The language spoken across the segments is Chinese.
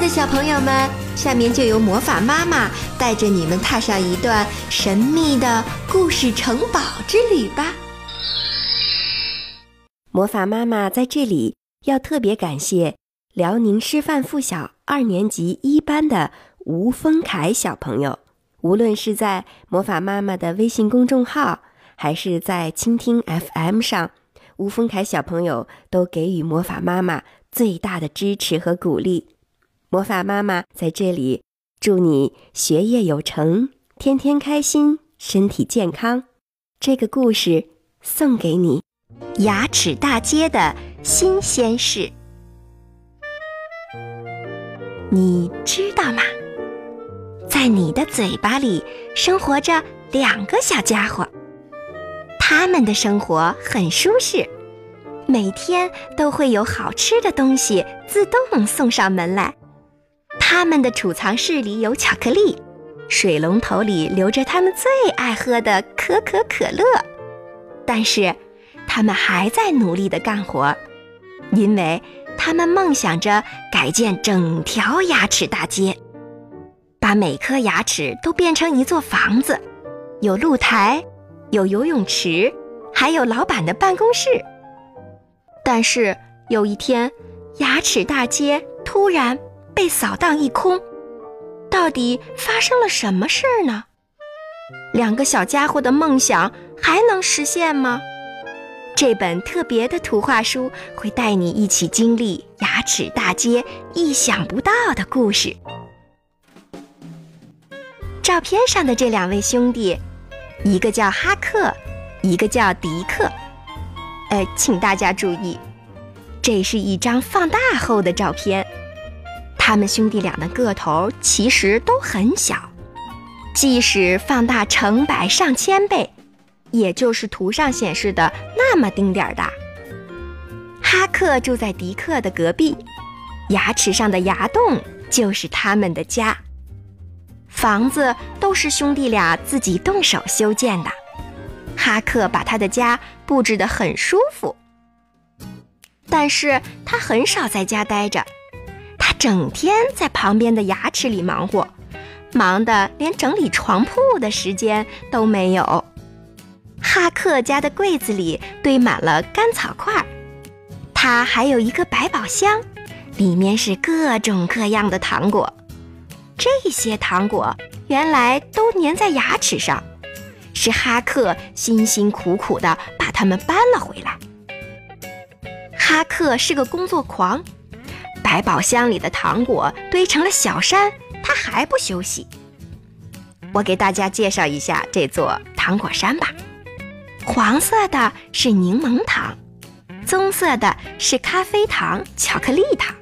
的小朋友们，下面就由魔法妈妈带着你们踏上一段神秘的故事城堡之旅吧。魔法妈妈在这里要特别感谢辽宁师范附小二年级一班的吴峰凯小朋友，无论是在魔法妈妈的微信公众号，还是在蜻蜓 FM 上，吴峰凯小朋友都给予魔法妈妈最大的支持和鼓励。魔法妈妈在这里祝你学业有成，天天开心，身体健康。这个故事送给你。牙齿大街的新鲜事，你知道吗？在你的嘴巴里生活着两个小家伙，他们的生活很舒适，每天都会有好吃的东西自动送上门来。他们的储藏室里有巧克力，水龙头里流着他们最爱喝的可口可乐，但是。他们还在努力的干活，因为他们梦想着改建整条牙齿大街，把每颗牙齿都变成一座房子，有露台，有游泳池，还有老板的办公室。但是有一天，牙齿大街突然被扫荡一空，到底发生了什么事儿呢？两个小家伙的梦想还能实现吗？这本特别的图画书会带你一起经历牙齿大街意想不到的故事。照片上的这两位兄弟，一个叫哈克，一个叫迪克。呃，请大家注意，这是一张放大后的照片。他们兄弟俩的个头其实都很小，即使放大成百上千倍。也就是图上显示的那么丁点儿大。哈克住在迪克的隔壁，牙齿上的牙洞就是他们的家。房子都是兄弟俩自己动手修建的。哈克把他的家布置得很舒服，但是他很少在家待着，他整天在旁边的牙齿里忙活，忙得连整理床铺的时间都没有。哈克家的柜子里堆满了干草块，他还有一个百宝箱，里面是各种各样的糖果。这些糖果原来都粘在牙齿上，是哈克辛辛苦苦地把它们搬了回来。哈克是个工作狂，百宝箱里的糖果堆成了小山，他还不休息。我给大家介绍一下这座糖果山吧。黄色的是柠檬糖，棕色的是咖啡糖、巧克力糖，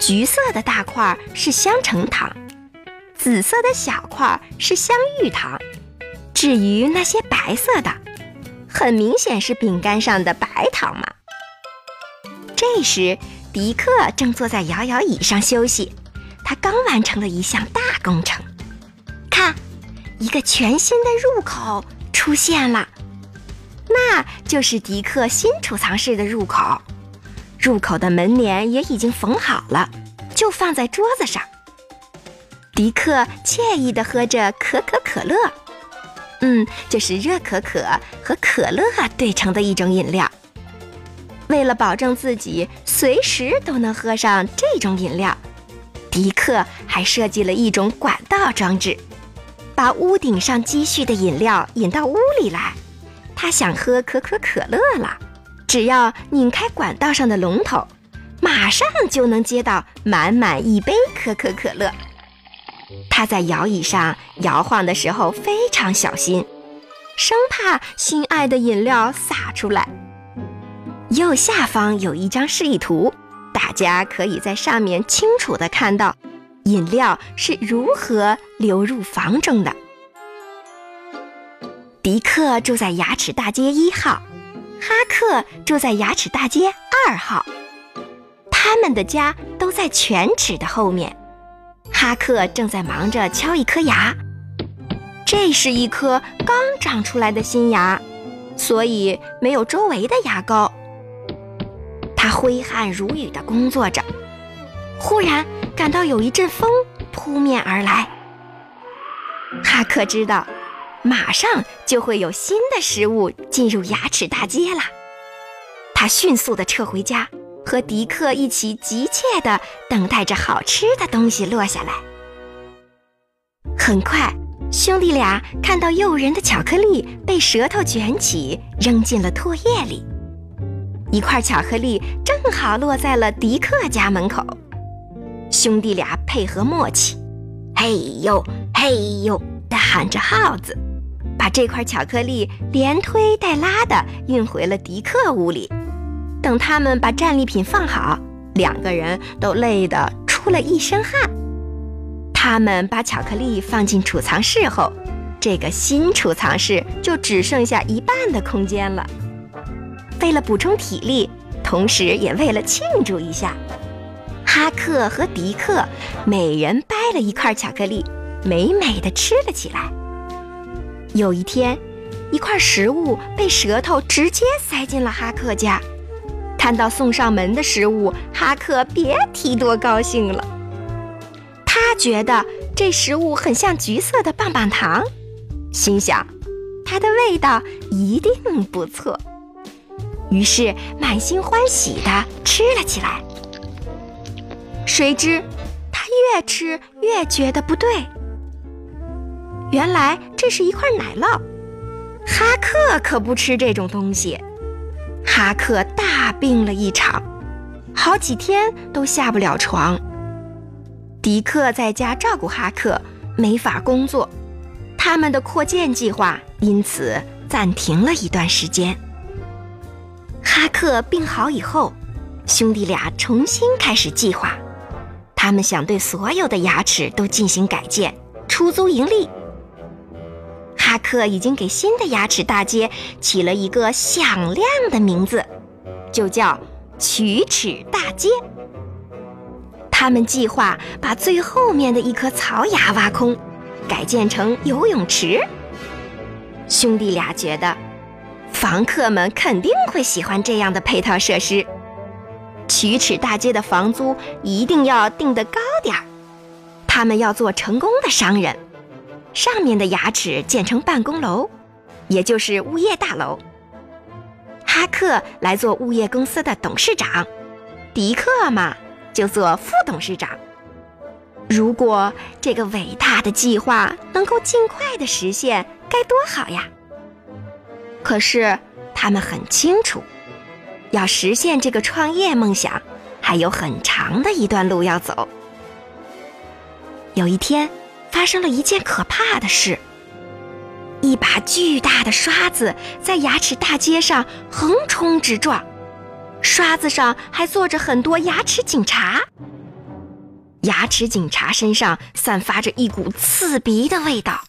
橘色的大块是香橙糖，紫色的小块是香芋糖。至于那些白色的，很明显是饼干上的白糖嘛。这时，迪克正坐在摇摇椅上休息，他刚完成了一项大工程。看，一个全新的入口出现了。那就是迪克新储藏室的入口，入口的门帘也已经缝好了，就放在桌子上。迪克惬意地喝着可可可乐，嗯，就是热可可和可乐兑成的一种饮料。为了保证自己随时都能喝上这种饮料，迪克还设计了一种管道装置，把屋顶上积蓄的饮料引到屋里来。他想喝可口可乐了，只要拧开管道上的龙头，马上就能接到满满一杯可口可乐。他在摇椅上摇晃的时候非常小心，生怕心爱的饮料洒出来。右下方有一张示意图，大家可以在上面清楚的看到饮料是如何流入房中的。迪克住在牙齿大街一号，哈克住在牙齿大街二号，他们的家都在犬齿的后面。哈克正在忙着敲一颗牙，这是一颗刚长出来的新牙，所以没有周围的牙膏。他挥汗如雨地工作着，忽然感到有一阵风扑面而来。哈克知道，马上就会有新的食物进入牙齿大街了。他迅速地撤回家，和迪克一起急切地等待着好吃的东西落下来。很快，兄弟俩看到诱人的巧克力被舌头卷起，扔进了唾液里。一块巧克力正好落在了迪克家门口。兄弟俩配合默契，嘿呦嘿呦地喊着号子，把这块巧克力连推带拉地运回了迪克屋里。等他们把战利品放好，两个人都累得出了一身汗。他们把巧克力放进储藏室后，这个新储藏室就只剩下一半的空间了。为了补充体力，同时也为了庆祝一下。哈克和迪克每人掰了一块巧克力，美美的吃了起来。有一天，一块食物被舌头直接塞进了哈克家。看到送上门的食物，哈克别提多高兴了。他觉得这食物很像橘色的棒棒糖，心想它的味道一定不错，于是满心欢喜地吃了起来。谁知，他越吃越觉得不对。原来这是一块奶酪，哈克可不吃这种东西。哈克大病了一场，好几天都下不了床。迪克在家照顾哈克，没法工作，他们的扩建计划因此暂停了一段时间。哈克病好以后，兄弟俩重新开始计划。他们想对所有的牙齿都进行改建，出租盈利。哈克已经给新的牙齿大街起了一个响亮的名字，就叫龋齿大街。他们计划把最后面的一颗槽牙挖空，改建成游泳池。兄弟俩觉得，房客们肯定会喜欢这样的配套设施。龋齿大街的房租一定要定得高点儿，他们要做成功的商人。上面的牙齿建成办公楼，也就是物业大楼。哈克来做物业公司的董事长，迪克嘛就做副董事长。如果这个伟大的计划能够尽快的实现，该多好呀！可是他们很清楚。要实现这个创业梦想，还有很长的一段路要走。有一天，发生了一件可怕的事：一把巨大的刷子在牙齿大街上横冲直撞，刷子上还坐着很多牙齿警察。牙齿警察身上散发着一股刺鼻的味道，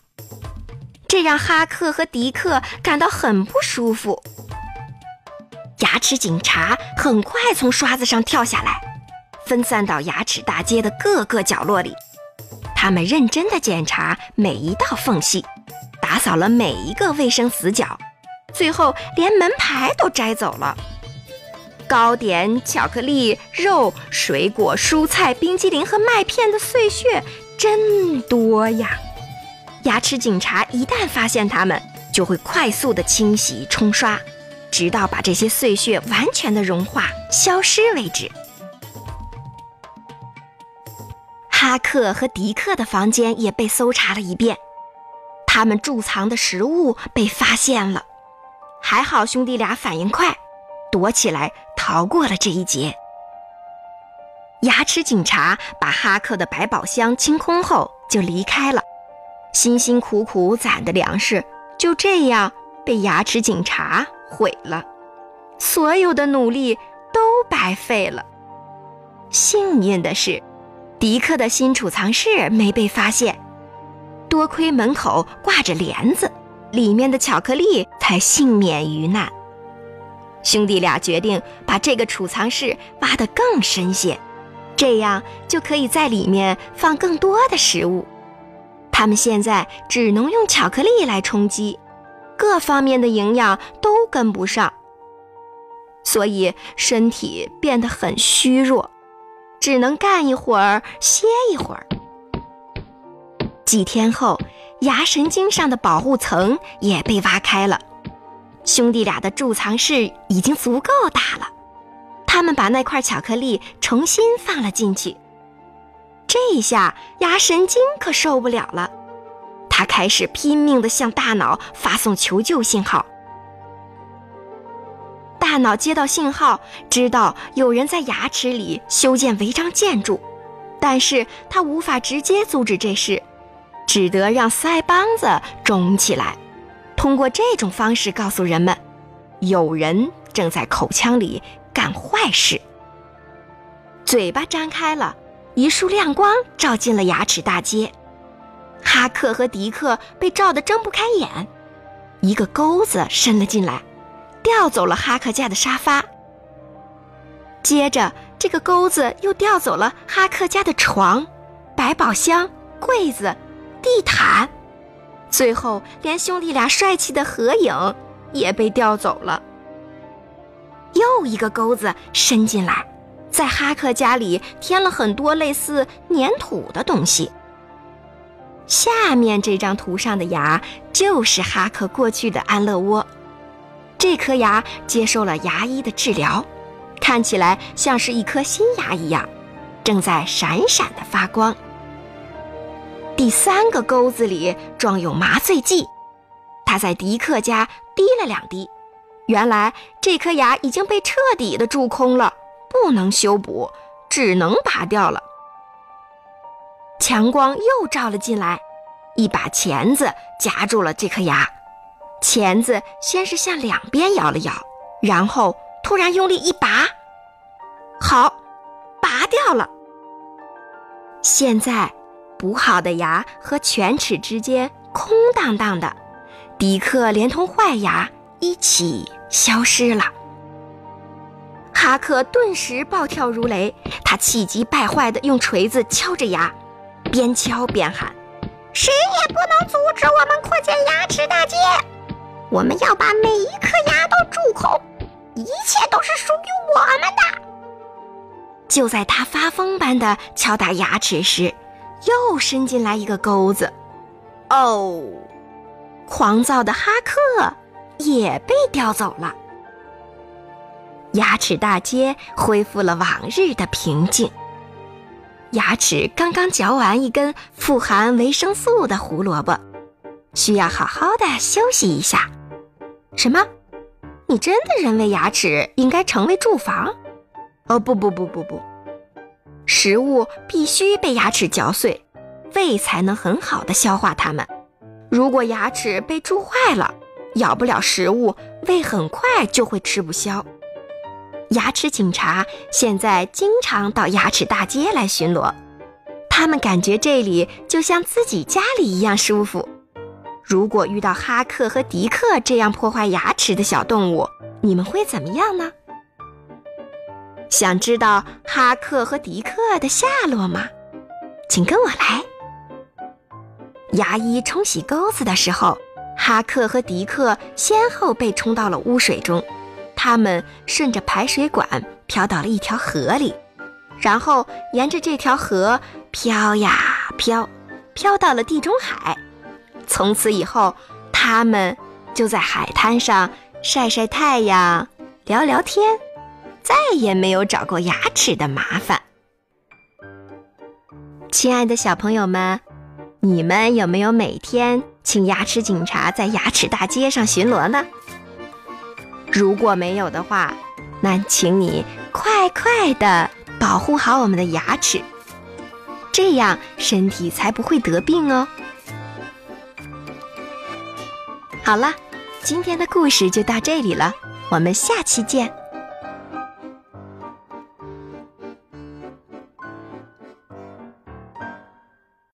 这让哈克和迪克感到很不舒服。牙齿警察很快从刷子上跳下来，分散到牙齿大街的各个角落里。他们认真地检查每一道缝隙，打扫了每一个卫生死角，最后连门牌都摘走了。糕点、巧克力、肉、水果、蔬菜、冰激凌和麦片的碎屑真多呀！牙齿警察一旦发现它们，就会快速的清洗冲刷。直到把这些碎屑完全的融化、消失为止。哈克和迪克的房间也被搜查了一遍，他们贮藏的食物被发现了。还好兄弟俩反应快，躲起来逃过了这一劫。牙齿警察把哈克的百宝箱清空后就离开了，辛辛苦苦攒的粮食就这样被牙齿警察。毁了，所有的努力都白费了。幸运的是，迪克的新储藏室没被发现，多亏门口挂着帘子，里面的巧克力才幸免于难。兄弟俩决定把这个储藏室挖得更深些，这样就可以在里面放更多的食物。他们现在只能用巧克力来充饥。各方面的营养都跟不上，所以身体变得很虚弱，只能干一会儿，歇一会儿。几天后，牙神经上的保护层也被挖开了，兄弟俩的贮藏室已经足够大了。他们把那块巧克力重新放了进去。这一下牙神经可受不了了，他开始拼命地向大脑发送求救信号。大脑接到信号，知道有人在牙齿里修建违章建筑，但是他无法直接阻止这事，只得让腮帮子肿起来，通过这种方式告诉人们，有人正在口腔里干坏事。嘴巴张开了，一束亮光照进了牙齿大街，哈克和迪克被照得睁不开眼，一个钩子伸了进来。调走了哈克家的沙发，接着这个钩子又调走了哈克家的床、百宝箱、柜子、地毯，最后连兄弟俩帅气的合影也被调走了。又一个钩子伸进来，在哈克家里添了很多类似粘土的东西。下面这张图上的牙就是哈克过去的安乐窝。这颗牙接受了牙医的治疗，看起来像是一颗新牙一样，正在闪闪的发光。第三个钩子里装有麻醉剂，他在迪克家滴了两滴。原来这颗牙已经被彻底的蛀空了，不能修补，只能拔掉了。强光又照了进来，一把钳子夹住了这颗牙。钳子先是向两边摇了摇，然后突然用力一拔，好，拔掉了。现在补好的牙和犬齿之间空荡荡的，迪克连同坏牙一起消失了。哈克顿时暴跳如雷，他气急败坏地用锤子敲着牙，边敲边喊：“谁也不能阻止我们扩建牙齿大街！”我们要把每一颗牙都蛀空，一切都是属于我们的。就在他发疯般的敲打牙齿时，又伸进来一个钩子。哦，狂躁的哈克也被叼走了。牙齿大街恢复了往日的平静。牙齿刚刚嚼完一根富含维生素的胡萝卜，需要好好的休息一下。什么？你真的认为牙齿应该成为住房？哦不不不不不，食物必须被牙齿嚼碎，胃才能很好的消化它们。如果牙齿被蛀坏了，咬不了食物，胃很快就会吃不消。牙齿警察现在经常到牙齿大街来巡逻，他们感觉这里就像自己家里一样舒服。如果遇到哈克和迪克这样破坏牙齿的小动物，你们会怎么样呢？想知道哈克和迪克的下落吗？请跟我来。牙医冲洗钩子的时候，哈克和迪克先后被冲到了污水中，他们顺着排水管飘到了一条河里，然后沿着这条河飘呀飘，飘到了地中海。从此以后，他们就在海滩上晒晒太阳、聊聊天，再也没有找过牙齿的麻烦。亲爱的小朋友们，你们有没有每天请牙齿警察在牙齿大街上巡逻呢？如果没有的话，那请你快快的保护好我们的牙齿，这样身体才不会得病哦。好了，今天的故事就到这里了，我们下期见。